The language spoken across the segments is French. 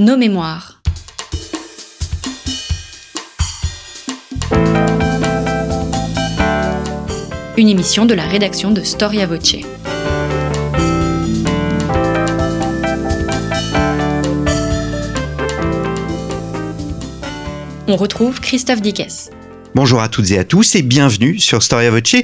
Nos mémoires. Une émission de la rédaction de Storia Voce. On retrouve Christophe Dickès. Bonjour à toutes et à tous et bienvenue sur Storia Voce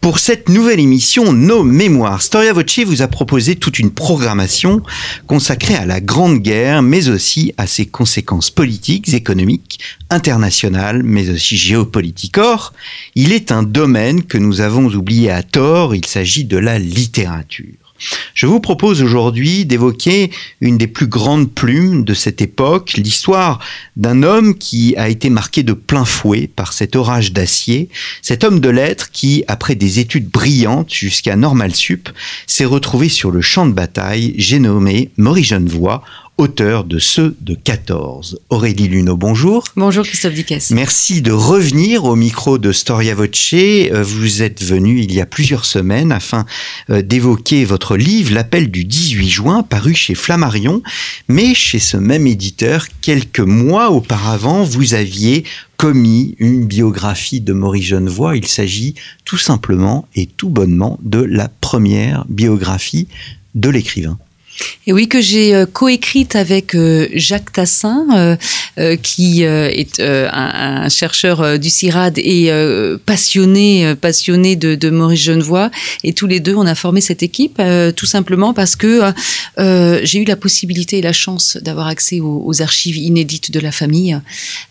pour cette nouvelle émission Nos Mémoires. Storia Voce vous a proposé toute une programmation consacrée à la Grande Guerre, mais aussi à ses conséquences politiques, économiques, internationales, mais aussi géopolitiques. Or, il est un domaine que nous avons oublié à tort, il s'agit de la littérature. Je vous propose aujourd'hui d'évoquer une des plus grandes plumes de cette époque, l'histoire d'un homme qui a été marqué de plein fouet par cet orage d'acier, cet homme de lettres qui, après des études brillantes jusqu'à Normal Sup, s'est retrouvé sur le champ de bataille, j'ai nommé Maurice Genevoix, auteur de ceux de 14. Aurélie Luneau, bonjour. Bonjour Christophe Dickès. Merci de revenir au micro de Storia Voce. Euh, vous êtes venu il y a plusieurs semaines afin euh, d'évoquer votre livre L'appel du 18 juin paru chez Flammarion, mais chez ce même éditeur, quelques mois auparavant, vous aviez commis une biographie de Maurice Genevoix. Il s'agit tout simplement et tout bonnement de la première biographie de l'écrivain. Et oui, que j'ai euh, coécrite avec euh, Jacques Tassin, euh, qui est un, chercheur du CIRAD et passionné, passionné de, Maurice Genevoix. Et tous les deux, on a formé cette équipe, tout simplement parce que j'ai eu la possibilité et la chance d'avoir accès aux, archives inédites de la famille.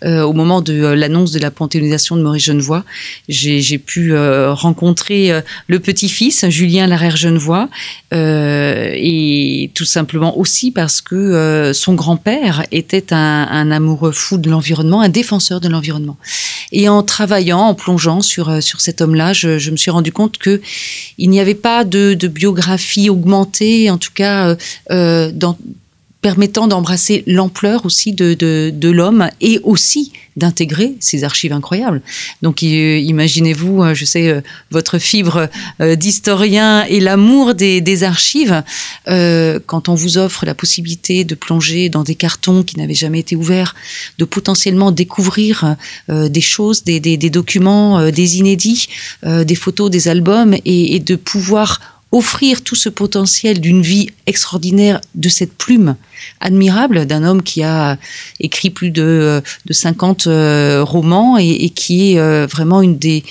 au moment de l'annonce de la panthéonisation de Maurice Genevoix, j'ai pu rencontrer le petit-fils, Julien Larère Genevoix, et tout simplement aussi parce que euh, son grand-père était un, amoureux fou de l'environnement, un défenseur de l'environnement. Et en travaillant, en plongeant sur, euh, cet homme-là, je, me suis rendu compte que il n'y avait pas de, biographie augmentée, en tout cas euh, dans permettant d'embrasser l'ampleur aussi de, de, l'homme et aussi d'intégrer ces archives incroyables. Donc imaginez-vous, euh, je sais, euh, votre fibre euh, d'historien et l'amour des, des, archives, quand on vous offre la possibilité de plonger dans des cartons qui n'avaient jamais été ouverts, de potentiellement découvrir des choses, des, des, des documents, des inédits, des photos, des albums, et, et de pouvoir offrir tout ce potentiel d'une vie extraordinaire de cette plume admirable d'un homme qui a écrit plus de, de 50 euh, romans et, qui est euh, vraiment des,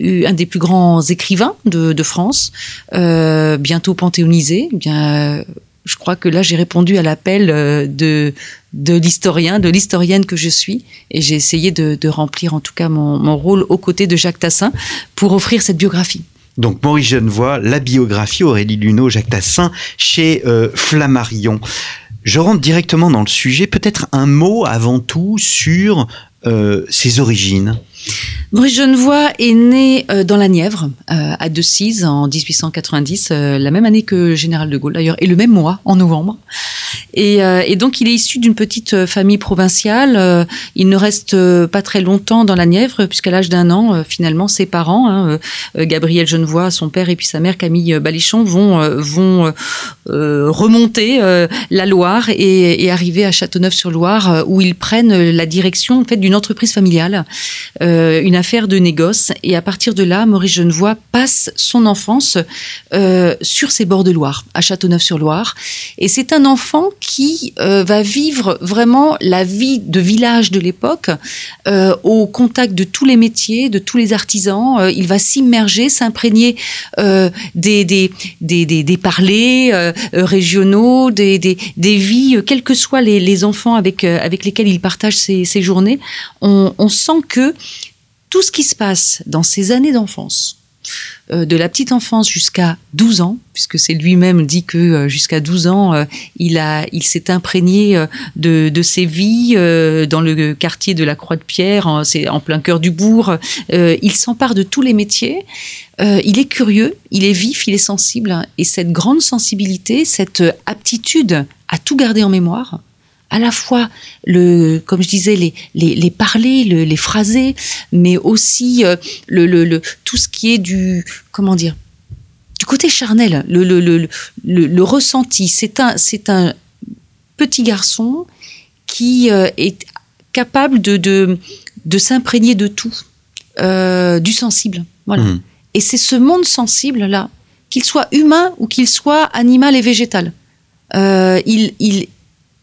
un des plus grands écrivains de, France, euh, bientôt panthéonisé. Eh bien, je crois que là, j'ai répondu à l'appel de, de l'historien, de l'historienne que je suis, et j'ai essayé de, remplir en tout cas mon rôle aux côtés de Jacques Tassin pour offrir cette biographie. Donc Maurice Genevoix, la biographie Aurélie Luneau, Jacques Tassin chez euh, Flammarion. Je rentre directement dans le sujet. Peut-être un mot avant tout sur euh, ses origines. Maurice Genevoix est né euh, dans la Nièvre, euh, à Decize, en 1890, euh, la même année que Général de Gaulle d'ailleurs, et le même mois, en novembre. Et, donc il est issu d'une petite famille provinciale. il ne reste pas très longtemps dans la Nièvre, puisqu'à l'âge d'un an, finalement, ses parents, hein, Gabriel Genevoix, son père, et puis sa mère, Camille Baléchon, vont, remonter la Loire et, arriver à Châteauneuf-sur-Loire, où ils prennent la direction en fait, d'une entreprise familiale. Une affaire de négoce. Et à partir de là, Maurice Genevoix passe son enfance euh, sur ses bords de Loire, à Châteauneuf-sur-Loire. Et c'est un enfant qui euh, va vivre vraiment la vie de village de l'époque, au contact de tous les métiers, de tous les artisans. il va s'immerger, s'imprégner des, des, des, des, parlers régionaux, des, des, des vies, quels que soient les, les enfants avec, avec lesquels il partage ses, ses journées. On sent que tout ce qui se passe dans ces années d'enfance, euh, de la petite enfance jusqu'à 12 ans, puisque c'est lui-même dit que euh, jusqu'à 12 ans, euh, il, a, il s'est imprégné de, de, ses vies dans le quartier de la Croix-de-Pierre, c'est en plein cœur du bourg. il s'empare de tous les métiers. il est curieux, il est vif, il est sensible. Et cette grande sensibilité, cette aptitude à tout garder en mémoire, à la fois le, comme je disais, les, les, les parler, le, les phraser, mais aussi euh, le, le, le, tout ce qui est du, comment dire, du côté charnel, le, le, le, le, ressenti. C'est un, c'est un petit garçon qui euh, est capable de, de, de s'imprégner de tout, euh, du sensible. Voilà. Mhm. Et c'est ce monde sensible-là, qu'il soit humain ou qu'il soit animal et végétal. Il, il,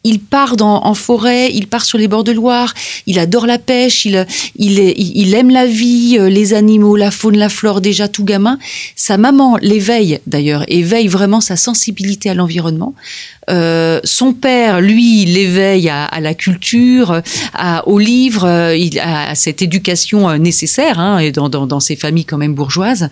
il part dans, en forêt, il part sur les bords de Loire, il adore la pêche, il, il, aime la vie, euh, les animaux, la faune, la flore, déjà tout gamin. Sa maman l'éveille d'ailleurs, éveille vraiment sa sensibilité à l'environnement. Euh, son père, lui, l'éveille à, la culture, à, aux livres, euh, à, cette éducation nécessaire hein, et dans, dans, ces familles quand même bourgeoises.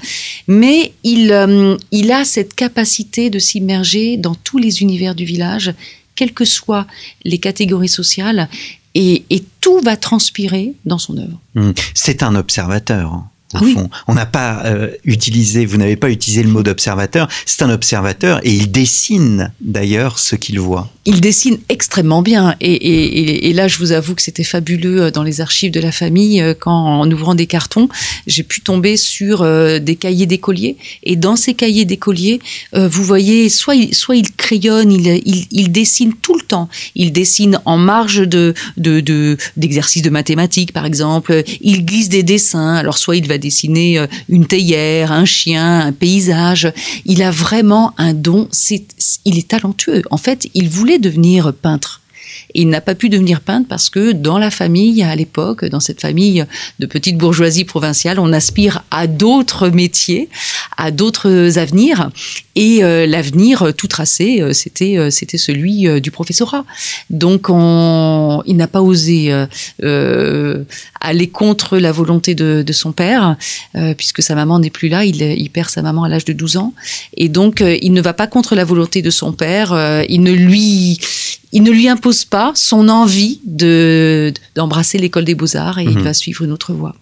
Mais il, il a cette capacité de s'immerger dans tous les univers du village, quelles que soient les catégories sociales, et, tout va transpirer dans son œuvre. Mhm. C'est un observateur. Au Oui. fond. On n'a pas euh, utilisé, vous n'avez pas utilisé le mot d'observateur. C'est un observateur et il dessine d'ailleurs ce qu'il voit. Il dessine extrêmement bien. Et, et- et- et là, je vous avoue que c'était fabuleux euh, dans les archives de la famille, euh, quand en ouvrant des cartons, j'ai pu tomber sur euh, des cahiers d'écoliers. Et dans ces cahiers d'écoliers, euh, vous voyez, soit il, soit il crayonne, il, il, il dessine tout le temps. Il dessine en marge de, de, de- d'exercices de mathématiques, par exemple. Il glisse des dessins. Alors, soit il va dessiner euh, une théière, un chien, un paysage. Il a vraiment un don. Il est talentueux. En fait, il voulait devenir peintre. Il n'a pas pu devenir peintre parce que dans la famille, à l'époque, dans cette famille de petite bourgeoisie provinciale, on aspire à d'autres métiers, à d'autres avenirs. Et euh, l'avenir tout tracé, euh, c'était c'était celui du professorat. Donc, on, il n'a pas osé aller contre la volonté de, de son père, euh, puisque sa maman n'est plus là. Il, il perd sa maman à l'âge de 12 ans. Et donc, euh, il ne va pas contre la volonté de son père. euh, il ne lui, il ne lui impose pas son envie de d'embrasser l'école des beaux arts et il Mhm. va suivre une autre voie.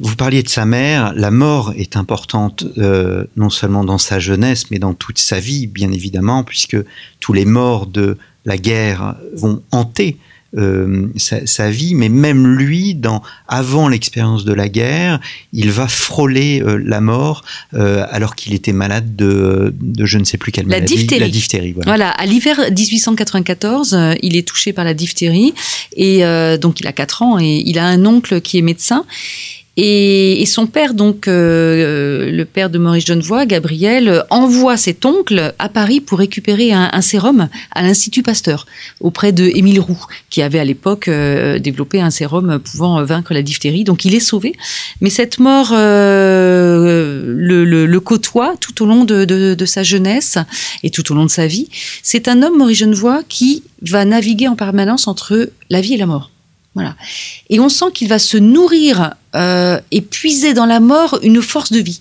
Vous parliez de sa mère, la mort est importante euh, non seulement dans sa jeunesse, mais dans toute sa vie, bien évidemment, puisque tous les morts de la guerre vont hanter euh, sa, sa vie, mais même lui, dans, avant l'expérience de la guerre, il va frôler euh, la mort euh, alors qu'il était malade de, de je ne sais plus quelle La maladie. diphtérie. La diphtérie, voilà. Voilà, à l'hiver 1894, euh, il est touché par la diphtérie et donc il a 4 ans et il a un oncle qui est médecin. Et, et son père, donc euh, le père de Maurice Genevoix, Gabriel, euh, envoie cet oncle à Paris pour récupérer un, un sérum à l'Institut Pasteur auprès de Émile Roux, qui avait à l'époque euh, développé un sérum pouvant vaincre la diphtérie. Donc il est sauvé, mais cette mort euh, le, le- le côtoie tout au long de, de- de sa jeunesse et tout au long de sa vie. C'est un homme, Maurice Genevoix, qui va naviguer en permanence entre la vie et la mort. Voilà. Et on sent qu'il va se nourrir euh, et puiser dans la mort une force de vie.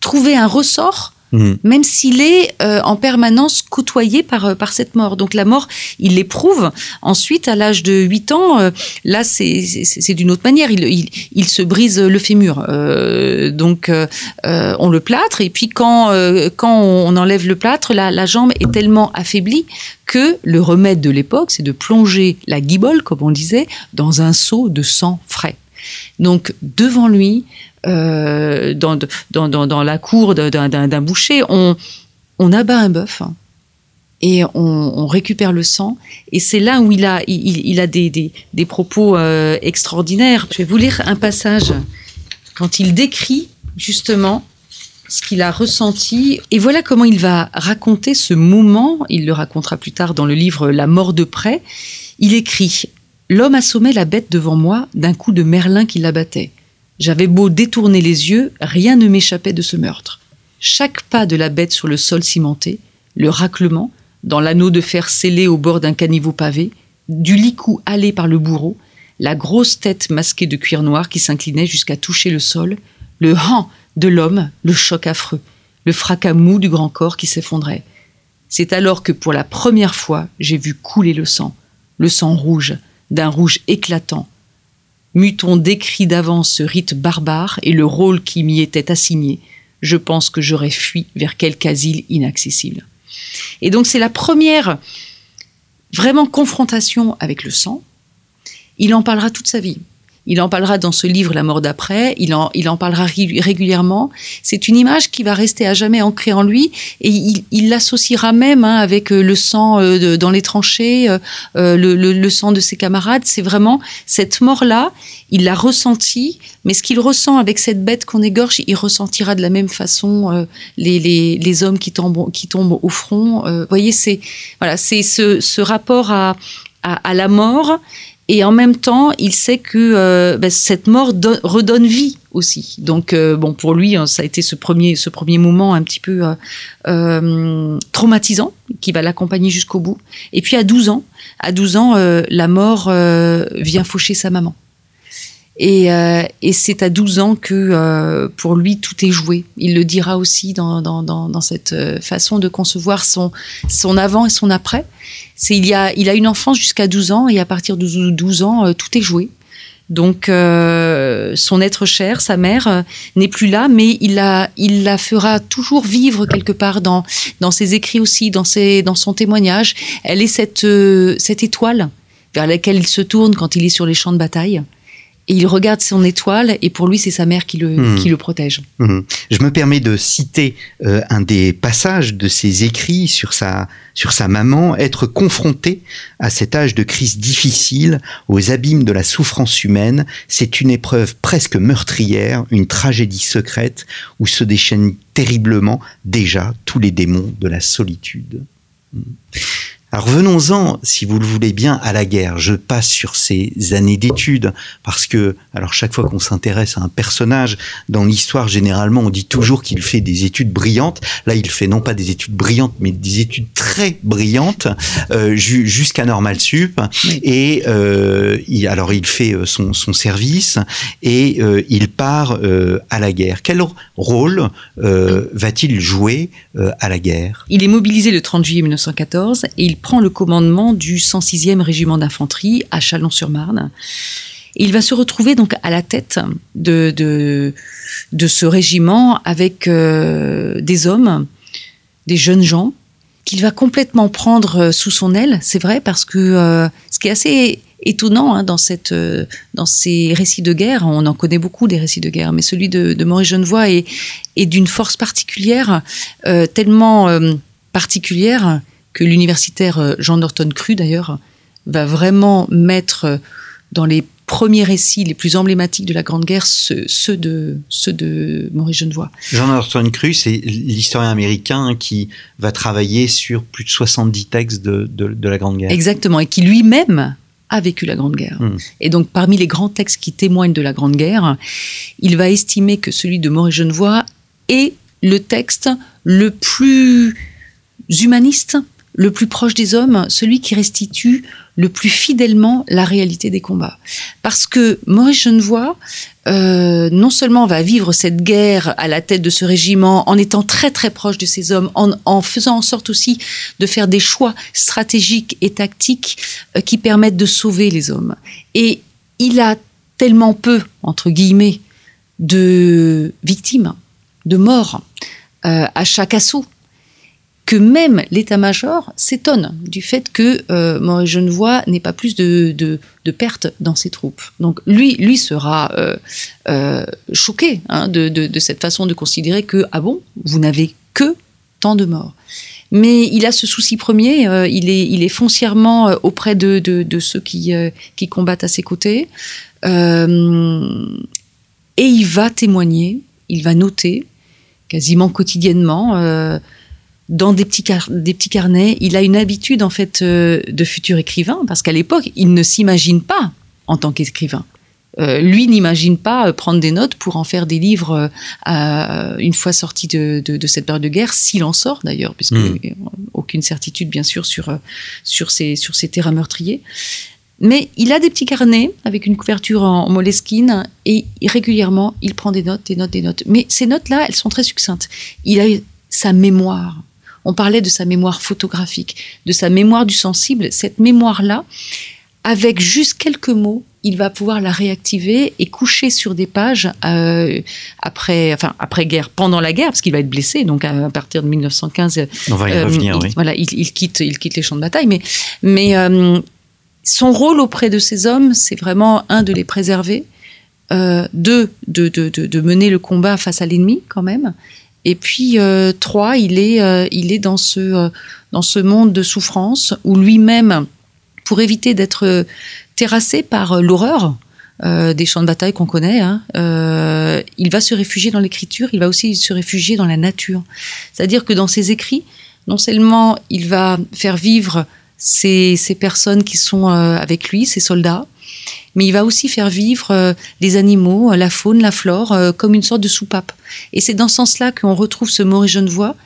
Trouver un ressort Mhm. même s'il est euh, en permanence côtoyé par, euh, par cette mort. Donc la mort, il l'éprouve. Ensuite, à l'âge de 8 ans, euh, là, c'est d'une autre manière. Il, il, se brise le fémur. Donc, on le plâtre. Et puis, quand, quand on enlève le plâtre, la, la jambe est tellement affaiblie que le remède de l'époque, c'est de plonger la guibole, comme on disait, dans un seau de sang frais. Donc, devant lui, euh, dans, la cour d'un- boucher, on, abat un bœuf hein, et on, récupère le sang. Et c'est là où il a, des propos euh, extraordinaires. Je vais vous lire un passage quand il décrit justement ce qu'il a ressenti. Et voilà comment il va raconter ce moment. Il le racontera plus tard dans le livre La mort de près. Il écrit L'homme assommait la bête devant moi d'un coup de merlin qui l'abattait. J'avais beau détourner les yeux, rien ne m'échappait de ce meurtre. Chaque pas de la bête sur le sol cimenté, le raclement, dans l'anneau de fer scellé au bord d'un caniveau pavé, du licou halé par le bourreau, la grosse tête masquée de cuir noir qui s'inclinait jusqu'à toucher le sol, le han de l'homme, le choc affreux, le fracas mou du grand corps qui s'effondrait. C'est alors que pour la première fois, j'ai vu couler le sang, le sang rouge, d'un rouge éclatant. M'eût-on décrit d'avance ce rite barbare et le rôle qui m'y était assigné, je pense que j'aurais fui vers quelque asile inaccessible. Et donc c'est la première vraiment confrontation avec le sang. Il en parlera toute sa vie. Il en parlera dans ce livre La mort d'après. Il en, il en parlera régulièrement. C'est une image qui va rester à jamais ancrée en lui et il l'associera même hein, avec euh, le sang euh, dans les tranchées, euh, le, le, sang de ses camarades. C'est vraiment cette mort-là. Il l'a ressenti, mais ce qu'il ressent avec cette bête qu'on égorge, il ressentira de la même façon les, les, les, hommes qui tombent, qui tombent au front. Vous voyez, c'est voilà, ce, ce rapport à, à la mort et en même temps, il sait que euh, ben, cette mort redonne vie aussi. Donc, euh, bon, pour lui, hein, ça a été ce premier, ce premier moment un petit peu euh, traumatisant qui va l'accompagner jusqu'au bout. Et puis, à 12 ans, à 12 ans, la mort vient faucher sa maman. Et, euh, et c'est à 12 ans que euh, pour lui tout est joué. Il le dira aussi dans, dans, dans, dans cette euh, façon de concevoir son, son avant et son après. C'est il y a il a une enfance jusqu'à 12 ans et à partir de 12 ans tout est joué. Donc son être cher, sa mère n'est plus là, mais il la il la fera toujours vivre quelque part dans dans ses écrits aussi, dans ses dans son témoignage. Elle est cette cette étoile vers laquelle il se tourne quand il est sur les champs de bataille et il regarde son étoile et pour lui c'est sa mère qui le, qui le protège. Hmm. Je me permets de citer euh, un des passages de ses écrits sur sa, sur sa maman, être confronté à cet âge de crise difficile, aux abîmes de la souffrance humaine, c'est une épreuve presque meurtrière, une tragédie secrète où se déchaînent terriblement déjà tous les démons de la solitude. Alors venons-en, si vous le voulez bien, à la guerre. Je passe sur ces années d'études parce que, alors chaque fois qu'on s'intéresse à un personnage dans l'histoire, généralement, on dit toujours qu'il fait des études brillantes. Là, il fait non pas des études brillantes, mais des études très brillantes euh, jusqu'à Normal Sup. Et euh, il, alors il fait euh, son, son service et euh, il part à la guerre. Quel rôle va-t-il jouer à la guerre? Il est mobilisé le 30 juillet 1914 et il prend le commandement du 106e régiment d'infanterie à Chalon-sur-Marne. il va se retrouver donc à la tête de, de, ce régiment avec euh, des hommes, des jeunes gens, qu'il va complètement prendre sous son aile, c'est vrai, parce que euh, ce qui est assez étonnant hein, dans, cette, dans ces récits de guerre, on en connaît beaucoup des récits de guerre, mais celui de, Maurice Genevoix est, est d'une force particulière, euh, tellement particulière que l'universitaire euh, Jean Norton Cru, d'ailleurs, va vraiment mettre euh, dans les premiers récits les plus emblématiques de la Grande Guerre ceux, de, ceux de Maurice Genevoix. Jean Norton Cru, c'est l'historien américain qui va travailler sur plus de 70 textes de, de, la Grande Guerre. Exactement, et qui lui-même a vécu la Grande Guerre. Hmm. Et donc, parmi les grands textes qui témoignent de la Grande Guerre, il va estimer que celui de Maurice Genevoix est le texte le plus humaniste, le plus proche des hommes, celui qui restitue le plus fidèlement la réalité des combats. Parce que Maurice Genevoix, euh, non seulement va vivre cette guerre à la tête de ce régiment en étant très très proche de ces hommes, en, faisant en sorte aussi de faire des choix stratégiques et tactiques euh, qui permettent de sauver les hommes. Et il a tellement peu, entre guillemets, de victimes, de morts euh, à chaque assaut que même l'état-major s'étonne du fait que euh, Maurice Genevoix n'ait pas plus de, de, pertes dans ses troupes. Donc lui, lui sera euh, euh, choqué hein, de, de, cette façon de considérer que, ah bon, vous n'avez que tant de morts. Mais il a ce souci premier, il, est, il est foncièrement auprès de, de, ceux qui, qui combattent à ses côtés. et il va témoigner, il va noter quasiment quotidiennement dans des petits, des petits carnets. Il a une habitude, en fait, euh, de futur écrivain, parce qu'à l'époque, il ne s'imagine pas en tant qu'écrivain. Euh, lui n'imagine pas euh, prendre des notes pour en faire des livres une fois sorti de, cette période de guerre, s'il en sort d'ailleurs, puisque hmm. aucune certitude bien sûr sur, sur, ces, sur ces terrains meurtriers. Mais il a des petits carnets avec une couverture en, moleskine et régulièrement il prend des notes, des notes, des notes. Mais ces notes-là, elles sont très succinctes. Il a sa mémoire on parlait de sa mémoire photographique, de sa mémoire du sensible. Cette mémoire-là, avec juste quelques mots, il va pouvoir la réactiver et coucher sur des pages euh, après, enfin après guerre, pendant la guerre, parce qu'il va être blessé. Donc à, partir de 1915, on va y euh, revenir. Il, Voilà, il, quitte, il quitte les champs de bataille, mais mais euh, son rôle auprès de ces hommes, c'est vraiment un de les préserver deux, de, de, de, de mener le combat face à l'ennemi quand même. Et puis euh, trois, il est, euh, il est dans ce, euh, dans ce monde de souffrance où lui-même, pour éviter d'être terrassé par l'horreur des champs de bataille qu'on connaît, hein, il va se réfugier dans l'écriture, il va aussi se réfugier dans la nature. C'est-à-dire que dans ses écrits, non seulement il va faire vivre ces, ces personnes qui sont avec lui, ces soldats, mais il va aussi faire vivre euh, les animaux, euh, la faune, la flore, euh, comme une sorte de soupape. Et c'est dans ce sens-là qu'on retrouve ce Maurice Genevoix,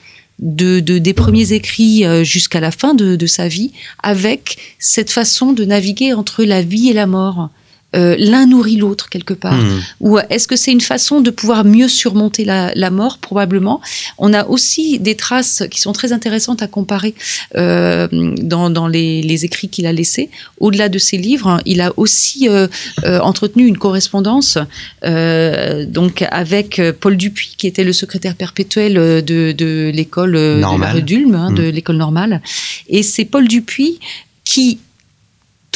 de, de- des premiers écrits euh, jusqu'à la fin de sa vie, avec cette façon de naviguer entre la vie et la mort. Euh, L'un nourrit l'autre quelque part. Hmm. Ou est-ce que c'est une façon de pouvoir mieux surmonter la, la mort? Probablement. On a aussi des traces qui sont très intéressantes à comparer euh, dans, dans les, les écrits qu'il a laissés. Au-delà de ses livres, il a aussi euh, euh, entretenu une correspondance euh, donc avec euh, Paul Dupuis, qui était le secrétaire perpétuel euh, de, de l'école euh, de la Normale. rue d'Ulm, hein, de Mm. l'école normale. Et c'est Paul Dupuis qui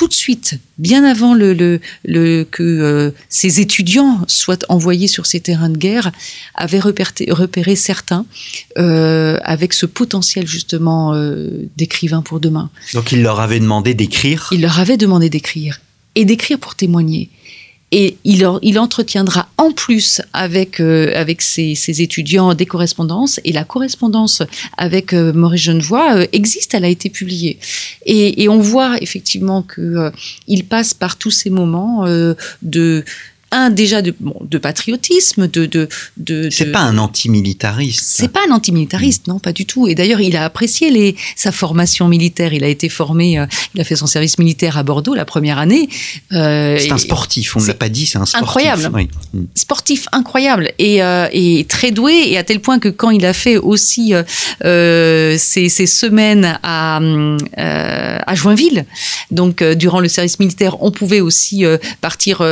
tout de suite, bien avant le, le, le- que euh, ces étudiants soient envoyés sur ces terrains de guerre, avait repéré, repéré certains euh, avec ce potentiel justement euh, d'écrivain pour demain. Donc il leur avait demandé d'écrire. Il leur avait demandé d'écrire et d'écrire pour témoigner. Et il, entretiendra en plus avec, euh, avec ses, ses étudiants des correspondances. Et la correspondance avec euh, Maurice Genevoix euh, existe, elle a été publiée. Et, et on voit effectivement que euh, il passe par tous ces moments euh, de un déjà de, bon, de patriotisme, de de de. C'est de- pas un antimilitariste. c'est pas un antimilitariste, non, pas du tout. Et d'ailleurs, il a apprécié les, sa formation militaire. Il a été formé, euh, il a fait son service militaire à Bordeaux la première année. Euh, C'est un sportif, on ne l'a pas dit, c'est un sportif. incroyable. Oui. Sportif incroyable et, euh, et très doué et à tel point que quand il a fait aussi ses, ses semaines à, à Joinville, donc durant le service militaire, on pouvait aussi partir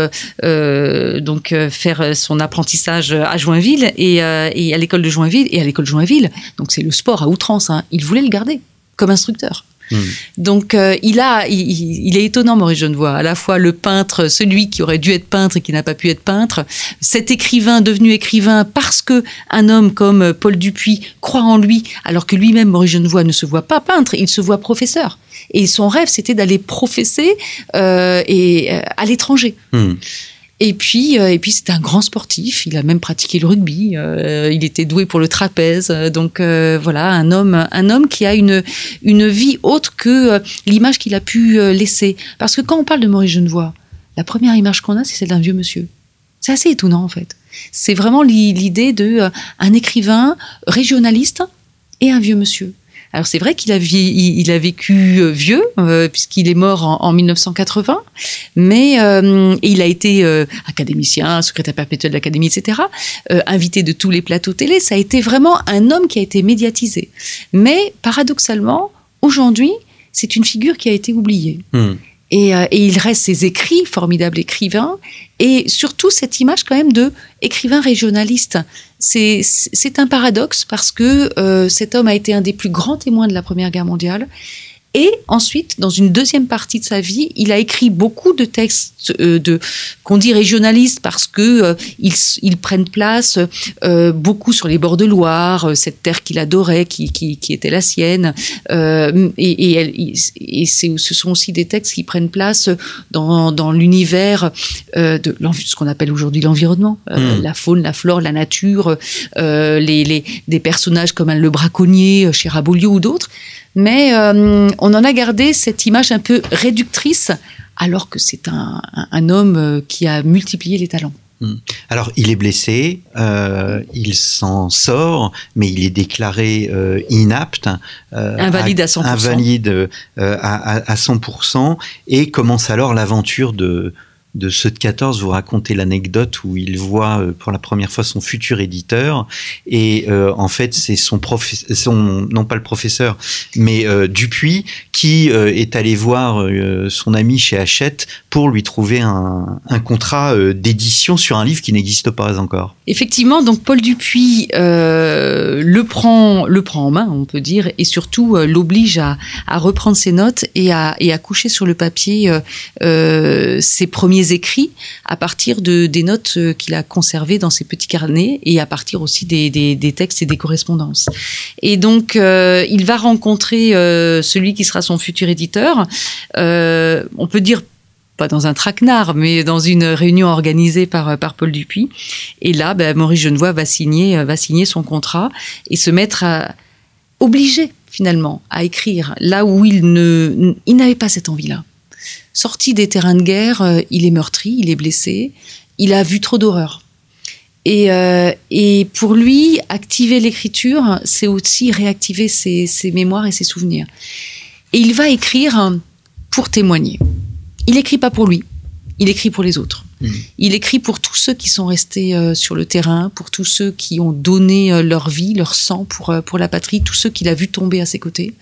donc euh, faire son apprentissage à Joinville et, euh, et à l'école de Joinville et à l'école de Joinville, donc c'est le sport à outrance. hein, il voulait le garder comme instructeur. Hmm. Donc euh, il a, il, est étonnant Maurice Genevoix, à la fois le peintre, celui qui aurait dû être peintre et qui n'a pas pu être peintre, cet écrivain devenu écrivain parce que un homme comme Paul Dupuis croit en lui, alors que lui-même Maurice Genevoix ne se voit pas peintre, il se voit professeur. Et son rêve, c'était d'aller professer euh, et euh, à l'étranger. Hmm. Et puis, euh, et puis c'est un grand sportif. Il a même pratiqué le rugby. euh, il était doué pour le trapèze. euh, donc voilà, un homme, un homme qui a une une vie autre que l'image qu'il a pu laisser. Parce que quand on parle de Maurice Genevoix, la première image qu'on a, c'est celle d'un vieux monsieur. C'est assez étonnant en fait. C'est vraiment l'i- l'idée de un écrivain régionaliste et un vieux monsieur. Alors c'est vrai qu'il a, il a vécu euh, vieux, euh, puisqu'il est mort en, en 1980, mais euh, il a été académicien, secrétaire perpétuel de l'Académie, etc., invité de tous les plateaux télé. Ça a été vraiment un homme qui a été médiatisé. Mais paradoxalement, aujourd'hui, c'est une figure qui a été oubliée. Hmm. Et, euh, et il reste ses écrits, formidable écrivain, et surtout cette image quand même de écrivain régionaliste. C'est un paradoxe parce que euh, cet homme a été un des plus grands témoins de la Première Guerre mondiale. Et ensuite, dans une deuxième partie de sa vie, il a écrit beaucoup de textes euh, de qu'on dit régionalistes parce que euh, ils, ils prennent place euh, beaucoup sur les bords de Loire, cette terre qu'il adorait, qui, qui, qui était la sienne. Et et, elle- et c'est- ce sont aussi des textes qui prennent place dans, dans l'univers de ce qu'on appelle aujourd'hui l'environnement, euh, Mm. la faune, la flore, la nature, les, les, des personnages comme le braconnier chez Rabelio ou d'autres. Mais euh, on en a gardé cette image un peu réductrice, alors que c'est un, un, un homme euh, qui a multiplié les talents. Alors, il est blessé, euh, il s'en sort, mais il est déclaré euh, inapte. euh, Invalide à 100%. Invalide euh, à, à- à 100%. Et commence alors l'aventure de, de ceux de 14. Vous racontez l'anecdote où il voit euh, pour la première fois son futur éditeur. Et euh, en fait, c'est son professeur, non pas le professeur, mais euh, Dupuis, qui est allé voir son ami chez Hachette pour lui trouver un, contrat d'édition sur un livre qui n'existe pas encore. Effectivement, donc Paul Dupuis le prend, le prend en main, on peut dire, et surtout l'oblige à, reprendre ses notes et à, coucher sur le papier ses premiers écrits à partir de, des notes euh, qu'il a conservées dans ses petits carnets et à partir aussi des, des, textes et des correspondances. Et donc, euh, il va rencontrer euh, celui qui sera son futur éditeur. On peut dire pas dans un traquenard, mais dans une réunion organisée par, par Paul Dupuis. Et là, ben, Maurice Genevoix va signer, va signer son contrat et se mettre à, obligé finalement à écrire là où il il n'avait pas cette envie-là. Sorti des terrains de guerre, euh, il est meurtri, il est blessé, il a vu trop d'horreur. Et, euh, et pour lui, activer l'écriture, c'est aussi réactiver ses, ses mémoires et ses souvenirs. Et il va écrire pour témoigner. Il écrit pas pour lui, il écrit pour les autres. Mmh. Il écrit pour tous ceux qui sont restés euh, sur le terrain, pour tous ceux qui ont donné euh, leur vie, leur sang pour, pour la patrie, tous ceux qu'il a vu tomber à ses côtés.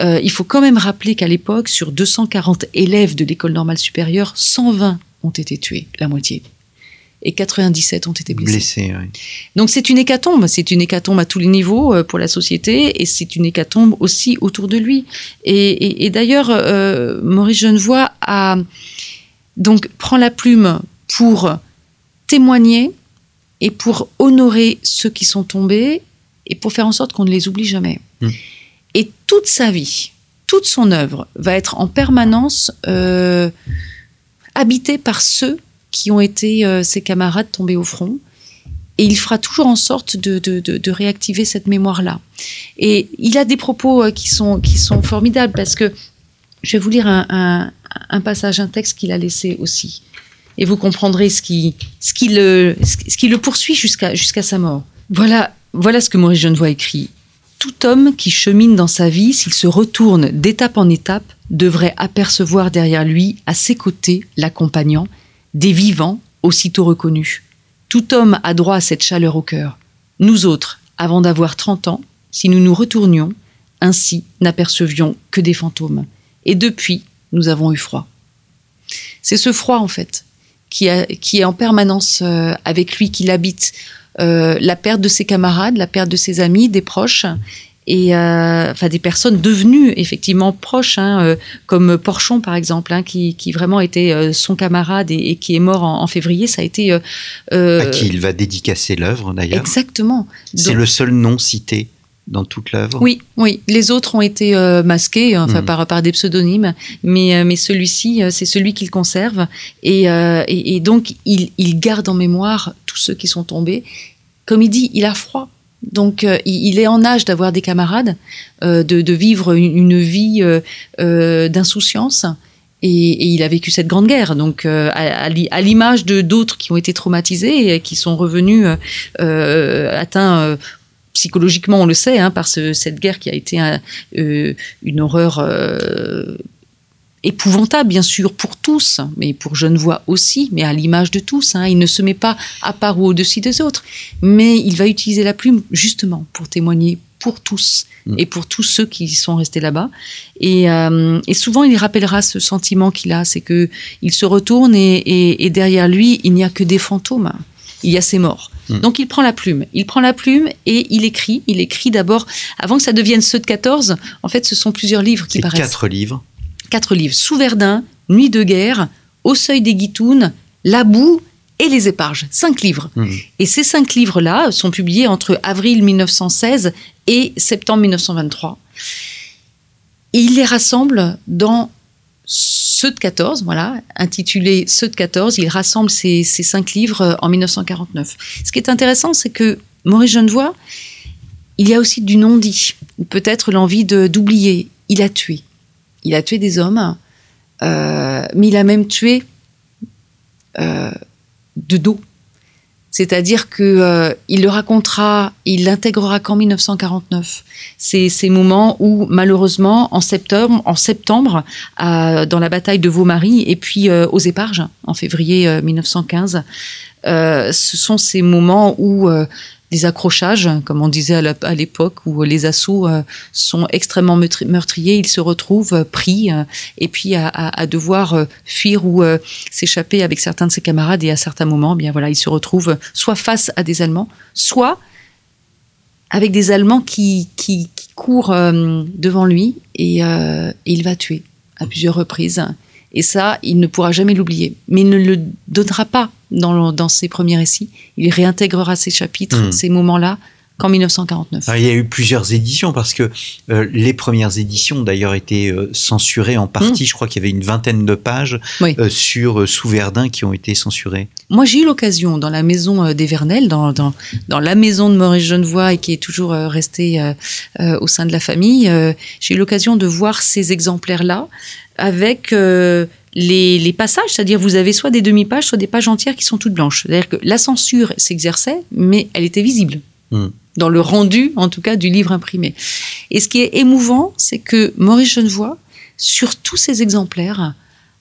Euh, il faut quand même rappeler qu'à l'époque, sur 240 élèves de l'école normale supérieure, 120 ont été tués, la moitié. Et 97 ont été blessés. Oui. Donc c'est une hécatombe, c'est une hécatombe à tous les niveaux euh, pour la société et c'est une hécatombe aussi autour de lui. Et, et- et d'ailleurs, euh, Maurice Genevoix a donc prend la plume pour témoigner et pour honorer ceux qui sont tombés et pour faire en sorte qu'on ne les oublie jamais. Mm. Et toute sa vie, toute son œuvre va être en permanence euh, habitée par ceux qui ont été euh, ses camarades tombés au front. Et il fera toujours en sorte de, réactiver cette mémoire-là. Et il a des propos euh, qui sont, formidables parce que je vais vous lire un, passage, un texte qu'il a laissé aussi. Et vous comprendrez ce qui, le, poursuit jusqu'à jusqu'à sa mort. Voilà, voilà ce que Maurice Genevoix écrit. Tout homme qui chemine dans sa vie, s'il se retourne d'étape en étape, devrait apercevoir derrière lui, à ses côtés, l'accompagnant, des vivants aussitôt reconnus. Tout homme a droit à cette chaleur au cœur. Nous autres, avant d'avoir 30 ans, si nous nous retournions, ainsi n'apercevions que des fantômes. Et depuis, nous avons eu froid. C'est ce froid, en fait, qui, a- qui est en permanence euh, avec lui, qui l'habite. Euh, la perte de ses camarades, la perte de ses amis, des proches, et euh, enfin des personnes devenues effectivement proches, hein, euh, comme Porchon par exemple, hein, qui, qui vraiment était euh, son camarade et, et qui est mort en, en février. Ça a été À qui il va dédicacer l'œuvre, d'ailleurs. exactement. C'est le seul nom cité dans toute l'œuvre? Oui, oui. Les autres ont été euh, masqués, enfin Mhm. par, par des pseudonymes, mais, euh, mais celui-ci, euh, c'est celui qu'il conserve. Et, euh, et, et donc, il, il garde en mémoire tous ceux qui sont tombés. Comme il dit, il a froid. Donc, euh, il, est en âge d'avoir des camarades, euh, de, de vivre une, une vie euh, d'insouciance. Et, et il a vécu cette grande guerre, donc à, à l'i- à l'image de d'autres qui ont été traumatisés et qui sont revenus atteints psychologiquement, on le sait, hein, par ce- cette guerre qui a été un- euh, une horreur euh, épouvantable, bien sûr, pour tous, mais pour Genevoix aussi, mais à l'image de tous. hein. Il ne se met pas à part ou au-dessus des autres, mais il va utiliser la plume justement pour témoigner pour tous Mm. et pour tous ceux qui sont restés là-bas. Et, euh, et souvent, il rappellera ce sentiment qu'il a, c'est que il se retourne et, et- et derrière lui, il n'y a que des fantômes. Il y a ses morts. Mm. Donc il prend la plume. Il prend la plume et il écrit. Il écrit d'abord, avant que ça devienne ceux de 14, en fait, ce sont plusieurs livres qui paraissent quatre livres. quatre livres. Sous Verdun, Nuit de guerre, Au seuil des Guitounes, La boue et les éparges. Cinq livres. Mhm. Et ces cinq livres-là sont publiés entre avril 1916 et septembre 1923. Et il les rassemble dans ceux de 14, voilà, intitulé Ceux de 14. Il rassemble ces, cinq livres euh, en 1949. Ce qui est intéressant, c'est que Maurice Genevoix, il y a aussi du non-dit, peut-être l'envie d'oublier. Il a tué. Il a tué des hommes, euh, mais il a même tué euh, de dos. C'est-à-dire que euh, il le racontera, il l'intégrera qu'en 1949. C'est ces moments où, malheureusement, en septembre, en septembre, à- dans la bataille de Vaumary et puis euh, aux Éparges en février euh, 1915, euh, ce sont ces moments où les accrochages, comme on disait à l'époque, où les assauts euh, sont extrêmement meurtri- meurtriers, ils se retrouvent euh, pris euh, et puis à, devoir fuir ou s'échapper avec certains de ses camarades et à certains moments, eh bien voilà, il se retrouve soit face à des Allemands, soit avec des Allemands qui, courent devant lui et il va tuer à plusieurs reprises. Et ça, il ne pourra jamais l'oublier. Mais il ne le donnera pas dans, dans ses premiers récits. Il réintégrera ces chapitres, Mm. ces moments-là, qu'en 1949. Alors, il y a eu plusieurs éditions parce que euh, les premières éditions d'ailleurs étaient euh, censurées en partie. Je crois qu'il y avait une vingtaine de pages. Oui. euh, sur Sous-Verdun qui ont été censurées. Moi, j'ai eu l'occasion dans la maison des Vernelles, dans, dans, dans la maison de Maurice Genevoix et qui est toujours restée au sein de la famille, j'ai eu l'occasion de voir ces exemplaires-là avec euh, les, les passages, c'est-à-dire vous avez soit des demi-pages, soit des pages entières qui sont toutes blanches. C'est-à-dire que la censure s'exerçait, mais elle était visible. Hmm. Dans le rendu, en tout cas, du livre imprimé. Et ce qui est émouvant, c'est que Maurice Genevoix, sur tous ces exemplaires,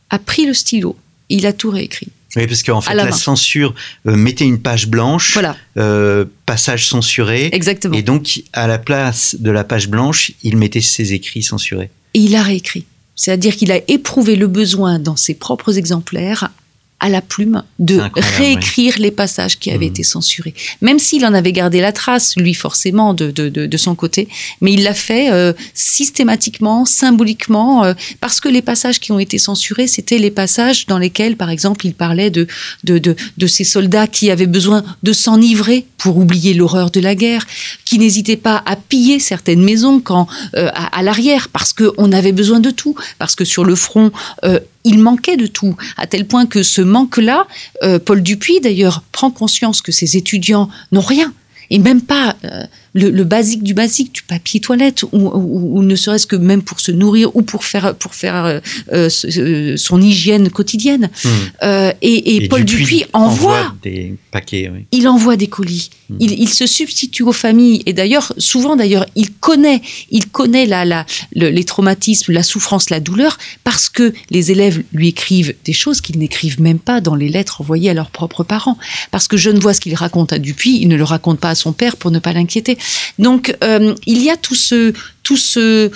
a pris le stylo, il a tout réécrit. Oui, parce qu'en fait, la censure euh, mettait une page blanche, Voilà, euh, passage censuré, exactement. et donc à la place de la page blanche, il mettait ses écrits censurés. et il a réécrit. C'est-à-dire qu'il a éprouvé le besoin dans ses propres exemplaires à la plume de réécrire les passages qui avaient Mhm. été censurés. Même s'il en avait gardé la trace, lui forcément, de, de, de, de son côté, mais il l'a fait euh, systématiquement, symboliquement, euh, parce que les passages qui ont été censurés, c'était les passages dans lesquels, par exemple, il parlait de, de, de, de ces soldats qui avaient besoin de s'enivrer pour oublier l'horreur de la guerre, qui n'hésitaient pas à piller certaines maisons quand euh, à, à l'arrière parce qu'on avait besoin de tout, parce que sur le front, euh, il manquait de tout, à tel point que ce manque-là, euh, Paul Dupuis d'ailleurs prend conscience que ses étudiants n'ont rien. Et même pas euh, le, le basique du basique, du papier toilette, ou, ou- ou ne serait-ce que même pour se nourrir ou pour faire, pour faire euh, euh, ce- euh, son hygiène quotidienne. Hmm. Euh, et, et Paul Dupuis, envoie des paquets. Oui. il envoie des colis. Mm. Il, il se substitue aux familles. Et d'ailleurs, souvent d'ailleurs, il connaît, il connaît la, la, le- les traumatismes, la souffrance, la douleur, parce que les élèves lui écrivent des choses qu'ils n'écrivent même pas dans les lettres envoyées à leurs propres parents. Parce que je ne vois ce qu'il raconte à Dupuis, il ne le raconte pas à son père pour ne pas l'inquiéter. Donc, euh, il y a tout ce, tout ce,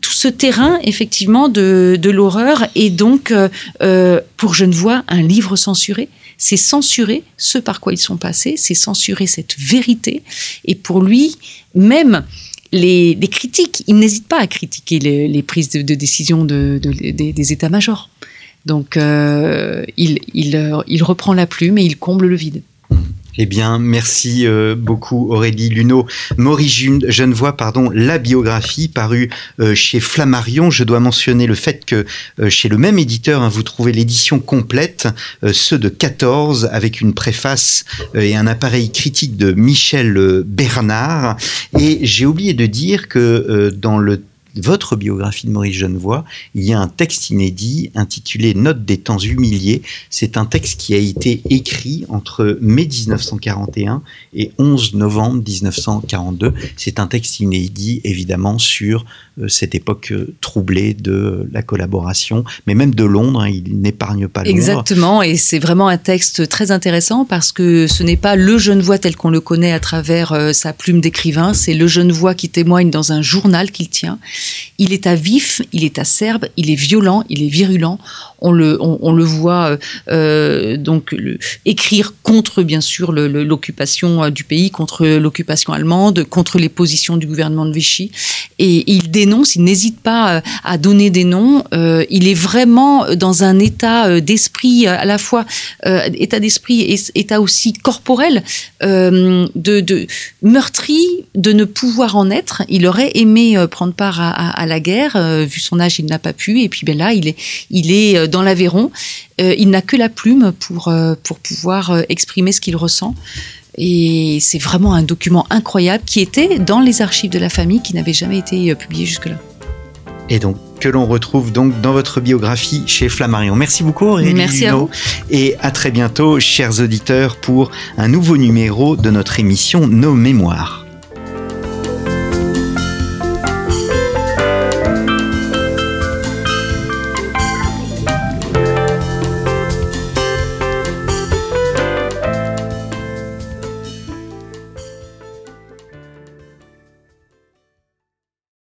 tout ce terrain effectivement de, de l'horreur. Et donc euh, euh, pour Genevoix un livre censuré c'est censurer ce par quoi ils sont passés c'est censurer cette vérité. Et pour lui même les, les critiques il n'hésite pas à critiquer les, prises de, décision de, de- des, états-majors. Donc euh, il, il reprend la plume et il comble le vide Eh bien, merci euh, beaucoup Aurélie Luneau. Maurice Genevoix, pardon, la biographie parue euh, chez Flammarion. Je dois mentionner le fait que euh, chez le même éditeur, hein, vous trouvez l'édition complète, ceux de 14, avec une préface et un appareil critique de Michel Bernard. Et j'ai oublié de dire que dans le votre biographie de Maurice Genevoix, il y a un texte inédit intitulé Notes des temps humiliés. C'est un texte qui a été écrit entre mai 1941 et 11 novembre 1942. C'est un texte inédit, évidemment, sur euh, cette époque euh, troublée de la collaboration, mais même de Londres. hein, il n'épargne pas Londres. Exactement, et c'est vraiment un texte très intéressant parce que ce n'est pas le Genevoix tel qu'on le connaît à travers euh, sa plume d'écrivain, c'est le Genevoix qui témoigne dans un journal qu'il tient. Il est à vif, il est acerbe, il est violent, il est virulent. On le, on, le voit euh, euh, donc écrire contre, bien sûr, l'occupation euh, du pays, contre l'occupation allemande, contre les positions du gouvernement de Vichy. Et il dénonce, il n'hésite pas à donner des noms. Il est vraiment dans un état d'esprit, à la fois état d'esprit et état aussi corporel, de, de meurtri, de ne pouvoir en être. Il aurait aimé prendre part à, à- la guerre, vu son âge, il n'a pas pu. Et puis ben là, il est, il est dans l'Aveyron. Euh, il n'a que la plume pour, euh, pour pouvoir euh, exprimer ce qu'il ressent. Et c'est vraiment un document incroyable qui était dans les archives de la famille, qui n'avait jamais été euh, publié jusque-là. Et donc, que l'on retrouve donc dans votre biographie chez Flammarion. Merci beaucoup Aurélie Merci à Luneau. Et à très bientôt, chers auditeurs, pour un nouveau numéro de notre émission Nos Mémoires.